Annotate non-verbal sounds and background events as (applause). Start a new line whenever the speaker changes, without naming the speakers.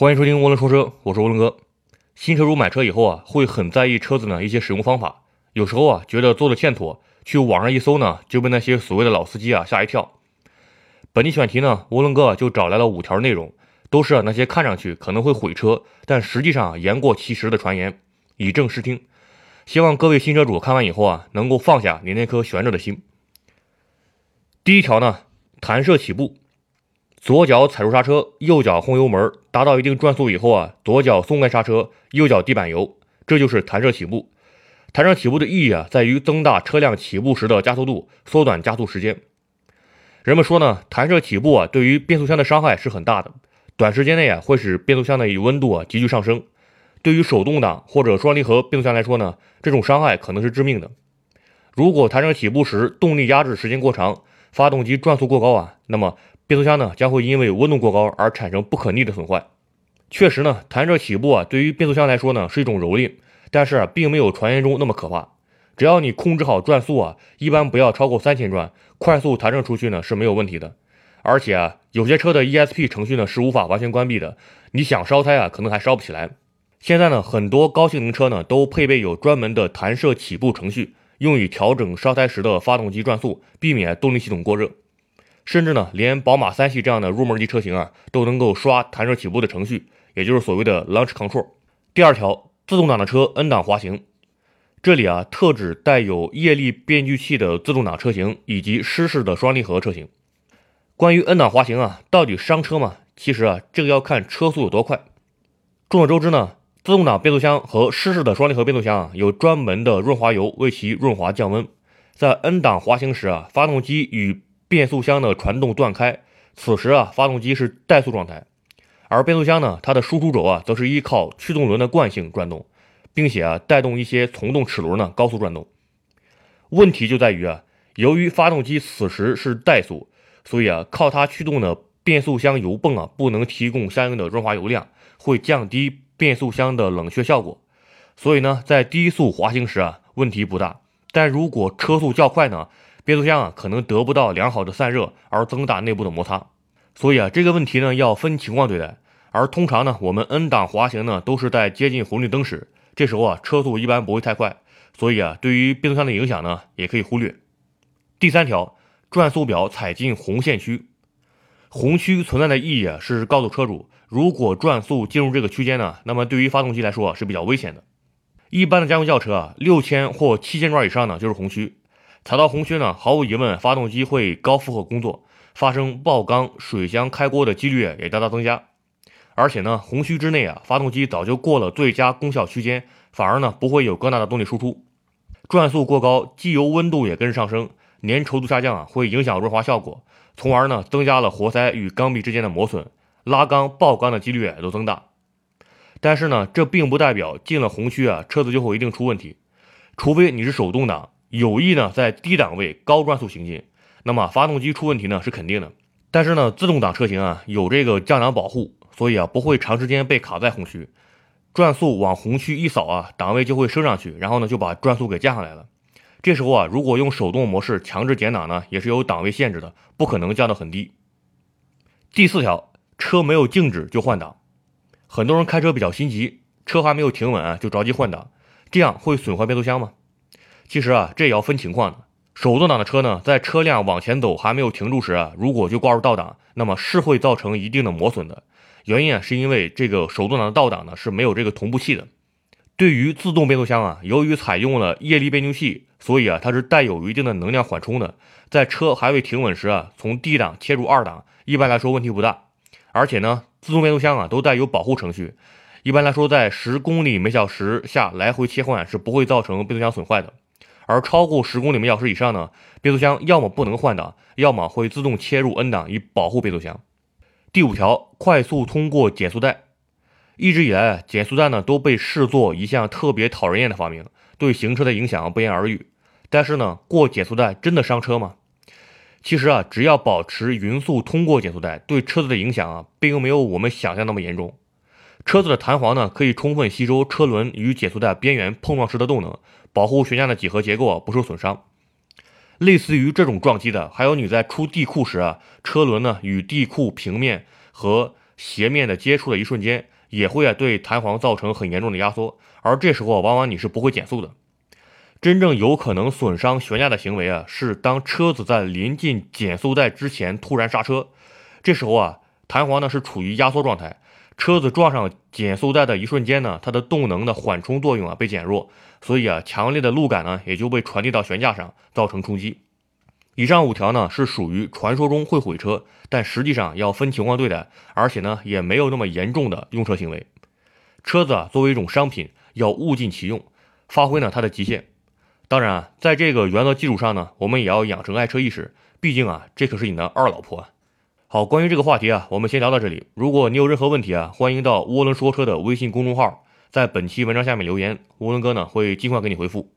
欢迎收听涡轮说车，我是涡轮哥。新车主买车以后啊，会很在意车子呢一些使用方法，有时候啊觉得做的欠妥，去网上一搜呢，就被那些所谓的老司机啊吓一跳。本期选题呢，涡轮哥就找来了五条内容，都是那些看上去可能会毁车，但实际上言过其实的传言，以正视听。希望各位新车主看完以后啊，能够放下你那颗悬着的心。第一条呢，弹射起步。左脚踩住刹车，右脚轰油门，达到一定转速以后啊，左脚松开刹车，右脚地板油，这就是弹射起步。弹射起步的意义啊，在于增大车辆起步时的加速度，缩短加速时间。人们说呢，弹射起步啊，对于变速箱的伤害是很大的，短时间内啊，会使变速箱的温度啊急剧上升。对于手动挡或者双离合变速箱来说呢，这种伤害可能是致命的。如果弹射起步时动力压制时间过长，发动机转速过高啊，那么变速箱呢将会因为温度过高而产生不可逆的损坏。确实呢，弹射起步啊，对于变速箱来说呢是一种蹂躏，但是啊，并没有传言中那么可怕。只要你控制好转速啊，一般不要超过三千转，快速弹射出去呢是没有问题的。而且啊，有些车的 ESP 程序呢是无法完全关闭的，你想烧胎啊，可能还烧不起来。现在呢，很多高性能车呢都配备有专门的弹射起步程序，用以调整烧胎时的发动机转速，避免动力系统过热。甚至呢，连宝马三系这样的入门级车型啊，都能够刷弹射起步的程序，也就是所谓的 Launch Control。第二条，自动挡的车 N 档滑行，这里啊特指带有液力变矩器的自动挡车型以及湿式的双离合车型。关于 N 档滑行啊，到底伤车吗？其实啊，这个要看车速有多快。众所周知呢，自动挡变速箱和湿式的双离合变速箱啊，有专门的润滑油为其润滑降温。在 N 档滑行时啊，发动机与 (laughs) 变速箱的传动断开，此时啊，发动机是怠速状态，而变速箱呢，它的输出轴啊，则是依靠驱动轮的惯性转动，并且啊，带动一些从动齿轮呢高速转动。问题就在于啊，由于发动机此时是怠速，所以啊，靠它驱动的变速箱油泵啊，不能提供相应的润滑油量，会降低变速箱的冷却效果。所以呢，在低速滑行时啊，问题不大，但如果车速较快呢？变速箱啊可能得不到良好的散热，而增大内部的摩擦，所以啊这个问题呢要分情况对待。而通常呢我们 N 档滑行呢都是在接近红绿灯时，这时候啊车速一般不会太快，所以啊对于变速箱的影响呢也可以忽略。第三条，转速表踩进红线区，红区存在的意义啊是告诉车主，如果转速进入这个区间呢，那么对于发动机来说是比较危险的。一般的家用轿车啊六千或七千转以上呢就是红区。踩到红区呢，毫无疑问，发动机会高负荷工作，发生爆缸、水箱开锅的几率也大大增加。而且呢，红区之内啊，发动机早就过了最佳功效区间，反而呢不会有更大的动力输出。转速过高，机油温度也跟着上升，粘稠度下降啊，会影响润滑效果，从而呢增加了活塞与缸壁之间的磨损，拉缸、爆缸的几率也都增大。但是呢，这并不代表进了红区啊，车子就会一定出问题，除非你是手动挡。有意呢在低档位高转速行进，那么发动机出问题呢是肯定的。但是呢，自动挡车型啊有这个降档保护，所以啊不会长时间被卡在红区，转速往红区一扫啊，档位就会升上去，然后呢就把转速给降下来了。这时候啊，如果用手动模式强制减档呢，也是有档位限制的，不可能降到很低。第四条，车没有静止就换挡，很多人开车比较心急，车还没有停稳啊就着急换挡，这样会损坏变速箱吗？其实啊，这也要分情况的。手动挡的车呢，在车辆往前走还没有停住时啊，如果就挂入倒档，那么是会造成一定的磨损的。原因啊，是因为这个手动挡的倒档呢是没有这个同步器的。对于自动变速箱啊，由于采用了液力变矩器，所以啊，它是带有一定的能量缓冲的。在车还未停稳时啊，从 D 档切入二档，一般来说问题不大。而且呢，自动变速箱啊都带有保护程序，一般来说在十公里每小时下来回切换是不会造成变速箱损坏的。而超过十公里每小时以上呢，变速箱要么不能换挡，要么会自动切入 N 档以保护变速箱。第五条，快速通过减速带。一直以来，减速带呢都被视作一项特别讨人厌的发明，对行车的影响不言而喻。但是呢，过减速带真的伤车吗？其实啊，只要保持匀速通过减速带，对车子的影响啊，并没有我们想象那么严重。车子的弹簧呢，可以充分吸收车轮与减速带边缘碰撞时的动能。保护悬架的几何结构不受损伤。类似于这种撞击的，还有你在出地库时啊，车轮呢与地库平面和斜面的接触的一瞬间，也会啊对弹簧造成很严重的压缩，而这时候往往你是不会减速的。真正有可能损伤悬架的行为啊，是当车子在临近减速带之前突然刹车，这时候啊，弹簧呢是处于压缩状态，车子撞上减速带的一瞬间呢，它的动能的缓冲作用啊被减弱，所以啊，强烈的路感呢也就被传递到悬架上，造成冲击。以上五条呢是属于传说中会毁车，但实际上要分情况对待，而且呢也没有那么严重的用车行为。车子啊作为一种商品，要物尽其用，发挥呢它的极限。当然啊，在这个原则基础上呢，我们也要养成爱车意识。毕竟啊，这可是你的二老婆。好，关于这个话题啊，我们先聊到这里。如果你有任何问题啊，欢迎到涡轮说车的微信公众号，在本期文章下面留言，涡轮哥呢会尽快给你回复。